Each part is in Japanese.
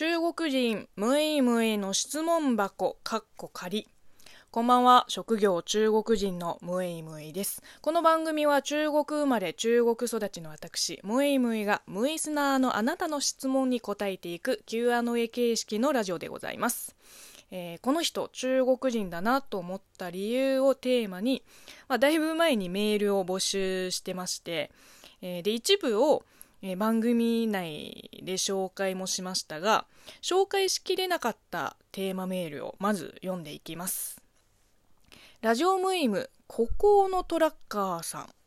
中国人ムイムイの質問箱かっこ仮こんばんは。職業中国人のムイムイです。この番組は中国生まれ中国育ちの私ムイムイがムイスナーのあなたの質問に答えていく Q&A 形式のラジオでございます。えー、この人中国人だなと思った理由をテーマに、まあ、だいぶ前にメールを募集してまして、えー、で一部をえー、番組内で紹介もしましたが紹介しきれなかったテーマメールをまず読んでいきます。ラジオムイム孤高のトラッカーさん。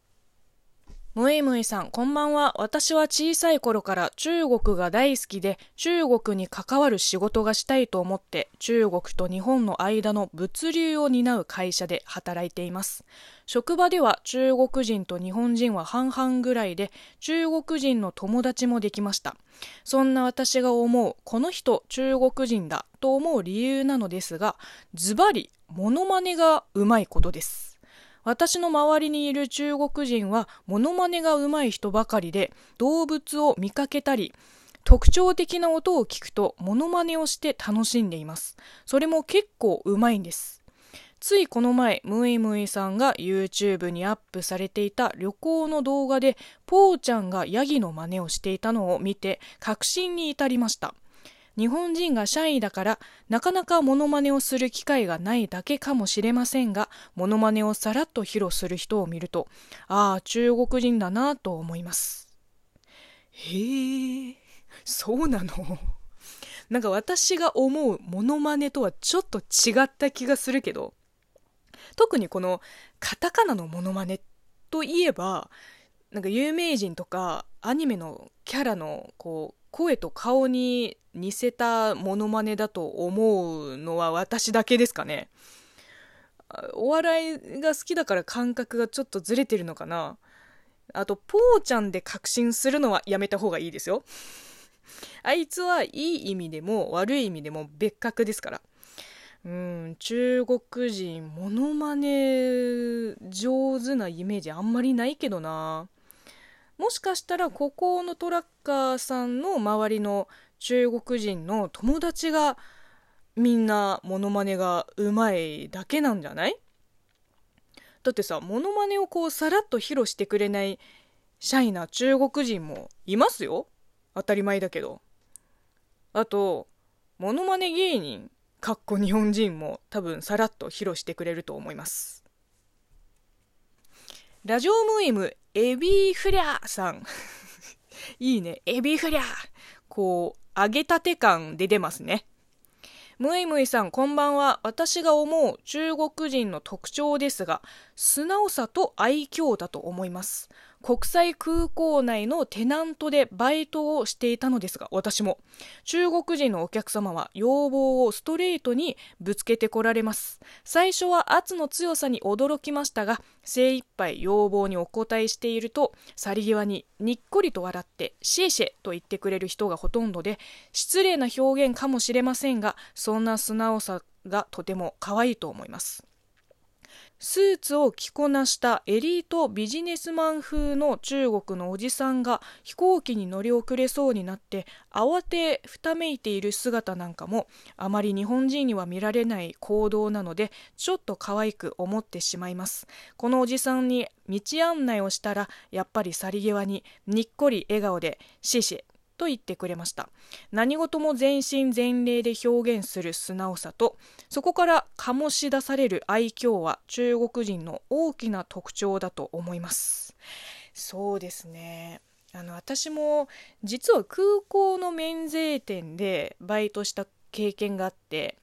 ムイムイさん、こんばんは。私は小さい頃から中国が大好きで、中国に関わる仕事がしたいと思って、中国と日本の間の物流を担う会社で働いています。職場では中国人と日本人は半々ぐらいで、中国人の友達もできました。そんな私が思う、この人中国人だと思う理由なのですが、ズバリ、モノマネがうまいことです。私の周りにいる中国人はモノマネが上手い人ばかりで動物を見かけたり特徴的な音を聞くとモノマネをして楽しんでいます。それも結構うまいんです。ついこの前ムイムイさんが YouTube にアップされていた旅行の動画でポーちゃんがヤギの真似をしていたのを見て確信に至りました。日本人がシャイだからなかなかモノマネをする機会がないだけかもしれませんがモノマネをさらっと披露する人を見るとああ中国人だなと思います。へえそうなの？なんか私が思うモノマネとはちょっと違った気がするけど特にこのカタカナのモノマネといえばなんか有名人とかアニメのキャラのこう声と顔に似せたモノマネだと思うのは私だけですかね。お笑いが好きだから感覚がちょっとずれてるのかな。あと、ポーちゃんで確信するのはやめた方がいいですよ。あいつはいい意味でも悪い意味でも別格ですから。うん、中国人、モノマネ上手なイメージあんまりないけどな。もしかしたらここのトラッカーさんの周りの中国人の友達がみんなモノマネがうまいだけなんじゃない？だってさモノマネをこうさらっと披露してくれないシャイな中国人もいますよ。当たり前だけど。あとモノマネ芸人かっこ日本人も多分さらっと披露してくれると思います。ラジオムイムエビフリャーさん。いいね。エビフリャ。ーこう揚げたて感で出ますね。ムイムイさんこんばんは。私が思う中国人の特徴ですが素直さと愛嬌だと思います。国際空港内のテナントでバイトをしていたのですが私も。中国人のお客様は要望をストレートにぶつけてこられます。最初は圧の強さに驚きましたが精一杯要望にお答えしていると去り際ににっこりと笑ってシェシェと言ってくれる人がほとんどで失礼な表現かもしれませんがそんな素直さがとても可愛いと思います。スーツを着こなしたエリートビジネスマン風の中国のおじさんが飛行機に乗り遅れそうになって慌てふためいている姿なんかもあまり日本人には見られない行動なのでちょっと可愛く思ってしまいます。このおじさんに道案内をしたらやっぱり去り際ににっこり笑顔で「シシと言ってくれました。何事も全身全霊で表現する素直さとそこから醸し出される愛嬌は中国人の大きな特徴だと思います。そうですね。あの私も実は空港の免税店でバイトした経験があって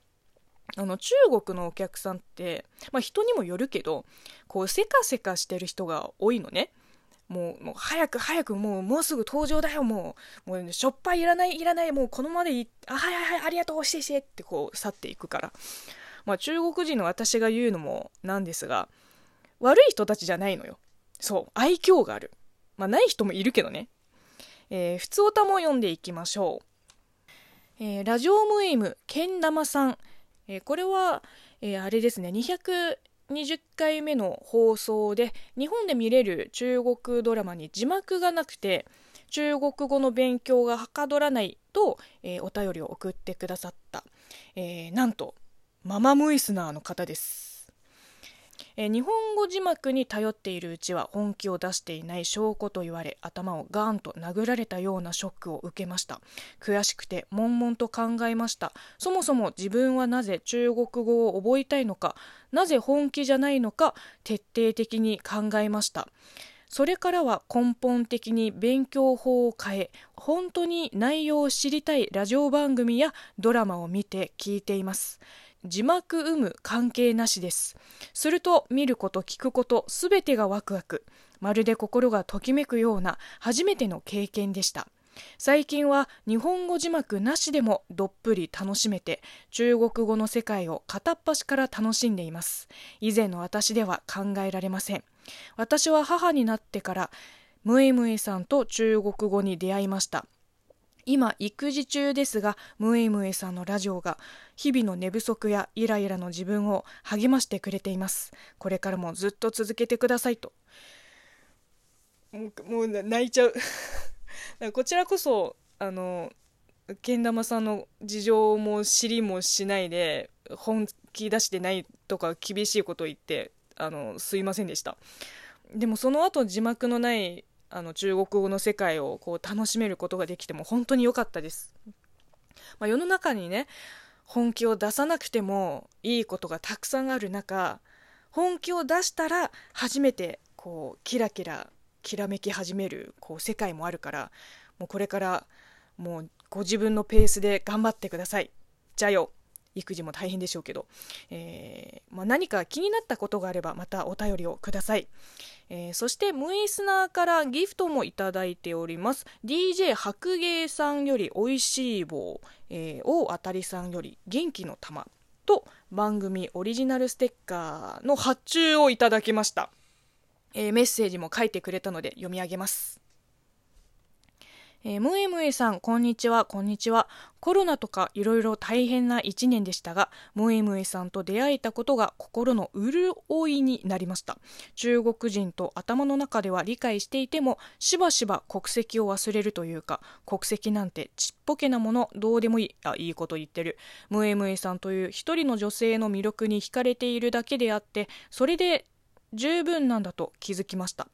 あの中国のお客さんって、まあ、人にもよるけどこうせかせかしてる人が多いのね。もう、もう早く早く、もう、もうすぐ登場だよ、もう。もう、しょっぱいいらない、いらない、もうこのままでいい。あ、はいはいはい、ありがとう、してしてってこう、去っていくから。まあ、中国人の私が言うのもなんですが、悪い人たちじゃないのよ。そう、愛嬌がある。まあ、ない人もいるけどね。えー、普通歌も読んでいきましょう。えー、ラジオムエム、けん玉さん。えー、これは、えー、あれですね、200、20回目の放送で日本で見れる中国ドラマに字幕がなくて中国語の勉強がはかどらないと、えー、お便りを送ってくださった、えー、なんとママムイスナーの方です。え日本語字幕に頼っているうちは本気を出していない証拠と言われ頭をガーンと殴られたようなショックを受けました。悔しくて悶々と考えました。そもそも自分はなぜ中国語を覚えたいのかなぜ本気じゃないのか徹底的に考えました。それからは根本的に勉強法を変え本当に内容を知りたいラジオ番組やドラマを見て聞いています。字幕有無関係なしです。すると見ること聞くことすべてがワクワク。まるで心がときめくような初めての経験でした。最近は日本語字幕なしでもどっぷり楽しめて中国語の世界を片っ端から楽しんでいます。以前の私では考えられません。私は母になってからムエムエさんと中国語に出会いました。今育児中ですがムエムエさんのラジオが日々の寝不足やイライラの自分を励ましてくれています。これからもずっと続けてくださいと。もうもう泣いちゃう。こちらこそあのけん玉さんの事情も知りもしないで本気出してないとか厳しいことを言ってあのすいませんでした。でもその後字幕のないあの中国語の世界をこう楽しめることができても本当に良かったです、まあ、世の中にね本気を出さなくてもいいことがたくさんある中本気を出したら初めてこうキラキラきらめき始めるこう世界もあるからもうこれからもうご自分のペースで頑張ってください。じゃあよ。育児も大変でしょうけど、えー、まあ、何か気になったことがあればまたお便りをください、えー、そしてムイスナーからギフトもいただいております。DJ 白芸さんよりおいしい棒、えー、大当たりさんより元気の玉と番組オリジナルステッカーの発注をいただきました、えメッセージも書いてくれたので読み上げます。えー、ムエムエさん、こんにちは、こんにちは。コロナとかいろいろ大変な一年でしたが、ムエムエさんと出会えたことが心の潤いになりました。中国人と頭の中では理解していても、しばしば国籍を忘れるというか、国籍なんてちっぽけなもの、どうでもいい、あ、いいこと言ってる。ムエムエさんという一人の女性の魅力に惹かれているだけであって、それで十分なんだと気づきました、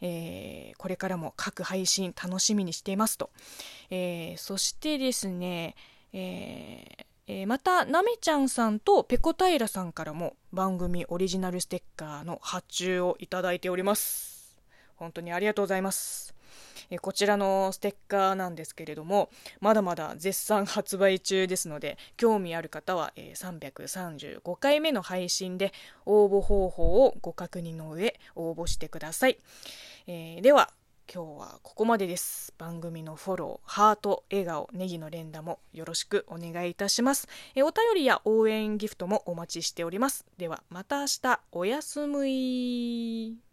えー、これからも各配信楽しみにしていますと、えー、そしてですね、えーえー、またなめちゃんさんとぺこたいらさんからも番組オリジナルステッカーの発注をいただいております。本当にありがとうございます。えこちらのステッカーなんですけれどもまだまだ絶賛発売中ですので興味ある方は、え335回目の配信で応募方法をご確認の上応募してください、えー、では今日はここまでです。番組のフォロー、ハート、笑顔、ネギの連打もよろしくお願いいたします。えお便りや応援ギフトもお待ちしております。ではまた明日、おやすみ